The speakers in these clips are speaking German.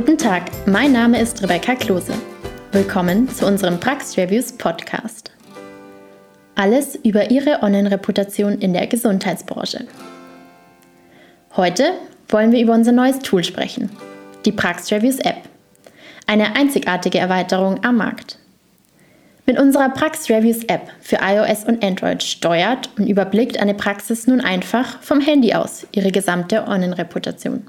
Guten Tag, mein Name ist Rebecca Klose. Willkommen zu unserem Prax-Reviews Podcast. Alles über Ihre Online-Reputation in der Gesundheitsbranche. Heute wollen wir über unser neues Tool sprechen, die Prax-Reviews App. Eine einzigartige Erweiterung am Markt. Mit unserer Prax-Reviews App für iOS und Android steuert und überblickt eine Praxis nun einfach vom Handy aus ihre gesamte Online-Reputation.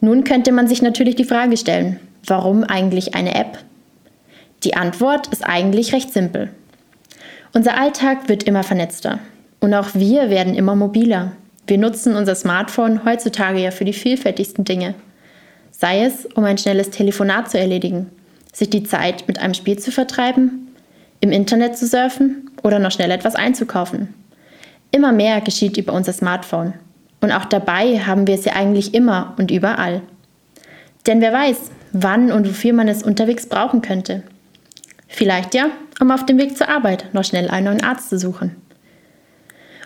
Nun könnte man sich natürlich die Frage stellen, warum eigentlich eine App? Die Antwort ist eigentlich recht simpel. Unser Alltag wird immer vernetzter und auch wir werden immer mobiler. Wir nutzen unser Smartphone heutzutage ja für die vielfältigsten Dinge. Sei es, um ein schnelles Telefonat zu erledigen, sich die Zeit mit einem Spiel zu vertreiben, im Internet zu surfen oder noch schnell etwas einzukaufen. Immer mehr geschieht über unser Smartphone und auch dabei haben wir ja eigentlich immer und überall. Denn wer weiß, wann und wofür man es unterwegs brauchen könnte. Vielleicht ja, um auf dem Weg zur Arbeit noch schnell einen neuen Arzt zu suchen.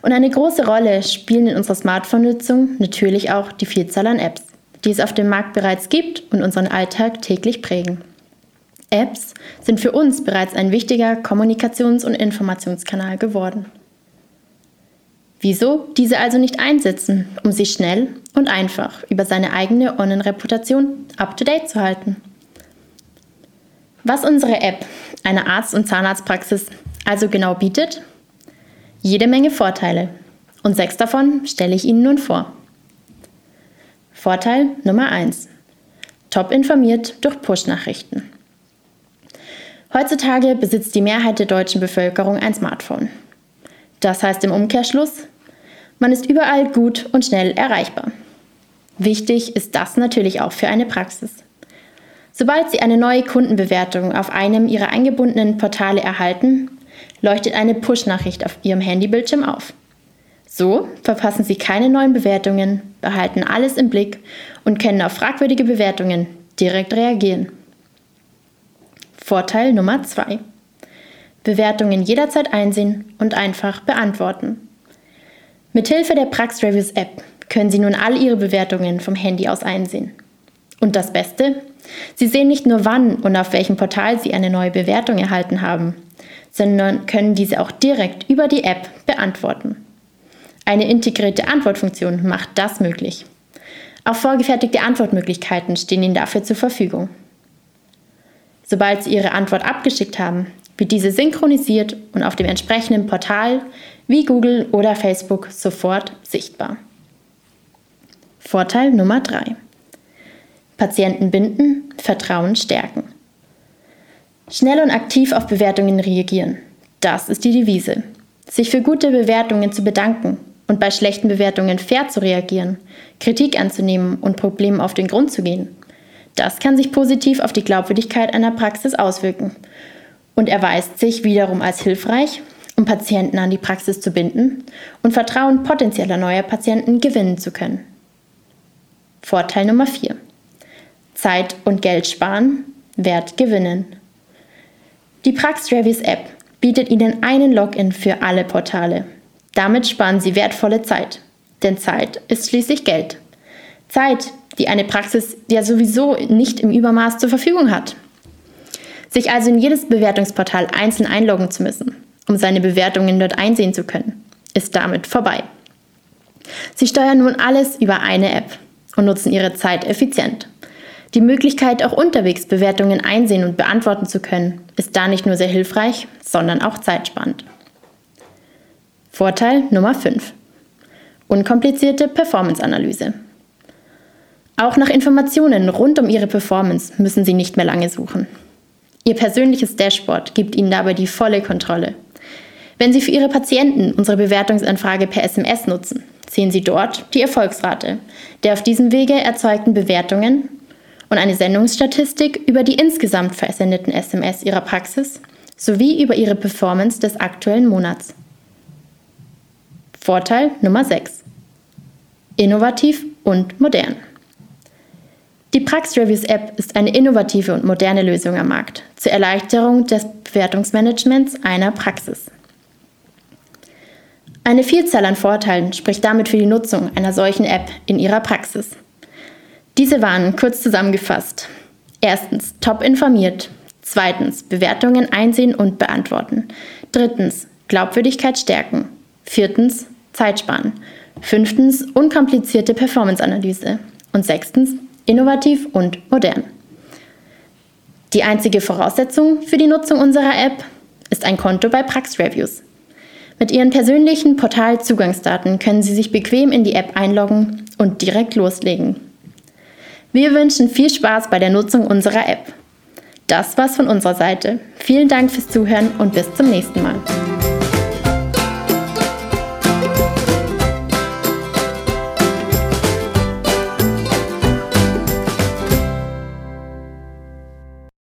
Und eine große Rolle spielen in unserer Smartphone-Nutzung natürlich auch die Vielzahl an Apps, die es auf dem Markt bereits gibt und unseren Alltag täglich prägen. Apps sind für uns bereits ein wichtiger Kommunikations- und Informationskanal geworden. Wieso diese also nicht einsetzen, um sich schnell und einfach über seine eigene Online-Reputation up-to-date zu halten? Was unsere App einer Arzt- und Zahnarztpraxis also genau bietet? Jede Menge Vorteile. Und sechs davon stelle ich Ihnen nun vor. Vorteil Nummer 1. Top informiert durch Push-Nachrichten. Heutzutage besitzt die Mehrheit der deutschen Bevölkerung ein Smartphone. Das heißt im Umkehrschluss, man ist überall gut und schnell erreichbar. Wichtig ist das natürlich auch für eine Praxis. Sobald Sie eine neue Kundenbewertung auf einem Ihrer eingebundenen Portale erhalten, leuchtet eine Push-Nachricht auf Ihrem Handybildschirm auf. So verpassen Sie keine neuen Bewertungen, behalten alles im Blick und können auf fragwürdige Bewertungen direkt reagieren. Vorteil Nummer 2. Bewertungen jederzeit einsehen und einfach beantworten. Mithilfe der Prax Reviews App können Sie nun all Ihre Bewertungen vom Handy aus einsehen. Und das Beste? Sie sehen nicht nur wann und auf welchem Portal Sie eine neue Bewertung erhalten haben, sondern können diese auch direkt über die App beantworten. Eine integrierte Antwortfunktion macht das möglich. Auch vorgefertigte Antwortmöglichkeiten stehen Ihnen dafür zur Verfügung. Sobald Sie Ihre Antwort abgeschickt haben, wird diese synchronisiert und auf dem entsprechenden Portal wie Google oder Facebook sofort sichtbar. Vorteil Nummer 3. Patienten binden, Vertrauen stärken. Schnell und aktiv auf Bewertungen reagieren. Das ist die Devise. Sich für gute Bewertungen zu bedanken und bei schlechten Bewertungen fair zu reagieren, Kritik anzunehmen und Problemen auf den Grund zu gehen. Das kann sich positiv auf die Glaubwürdigkeit einer Praxis auswirken und erweist sich wiederum als hilfreich, um Patienten an die Praxis zu binden und Vertrauen potenzieller neuer Patienten gewinnen zu können. Vorteil Nummer 4. Zeit und Geld sparen, Wert gewinnen. Die Praxtravis App bietet Ihnen einen Login für alle Portale. Damit sparen Sie wertvolle Zeit, denn Zeit ist schließlich Geld. Zeit, die eine Praxis ja sowieso nicht im Übermaß zur Verfügung hat. Sich also in jedes Bewertungsportal einzeln einloggen zu müssen, um seine Bewertungen dort einsehen zu können, ist damit vorbei. Sie steuern nun alles über eine App und nutzen ihre Zeit effizient. Die Möglichkeit, auch unterwegs Bewertungen einsehen und beantworten zu können, ist da nicht nur sehr hilfreich, sondern auch zeitsparend. Vorteil Nummer 5. Unkomplizierte Performance-Analyse. Auch nach Informationen rund um Ihre Performance müssen Sie nicht mehr lange suchen. Ihr persönliches Dashboard gibt Ihnen dabei die volle Kontrolle. Wenn Sie für Ihre Patienten unsere Bewertungsanfrage per SMS nutzen, sehen Sie dort die Erfolgsrate der auf diesem Wege erzeugten Bewertungen und eine Sendungsstatistik über die insgesamt versendeten SMS Ihrer Praxis sowie über Ihre Performance des aktuellen Monats. Vorteil Nummer 6. Innovativ und modern. Die Prax-Reviews App ist eine innovative und moderne Lösung am Markt zur Erleichterung des Bewertungsmanagements einer Praxis. Eine Vielzahl an Vorteilen spricht damit für die Nutzung einer solchen App in Ihrer Praxis. Diese waren kurz zusammengefasst. Erstens, top informiert. Zweitens, Bewertungen einsehen und beantworten. Drittens, Glaubwürdigkeit stärken. Viertens, Zeit sparen. Fünftens, unkomplizierte Performance-Analyse. Und sechstens, innovativ und modern. Die einzige Voraussetzung für die Nutzung unserer App ist ein Konto bei PraxReviews. Mit Ihren persönlichen Portalzugangsdaten können Sie sich bequem in die App einloggen und direkt loslegen. Wir wünschen viel Spaß bei der Nutzung unserer App. Das war's von unserer Seite. Vielen Dank fürs Zuhören und bis zum nächsten Mal.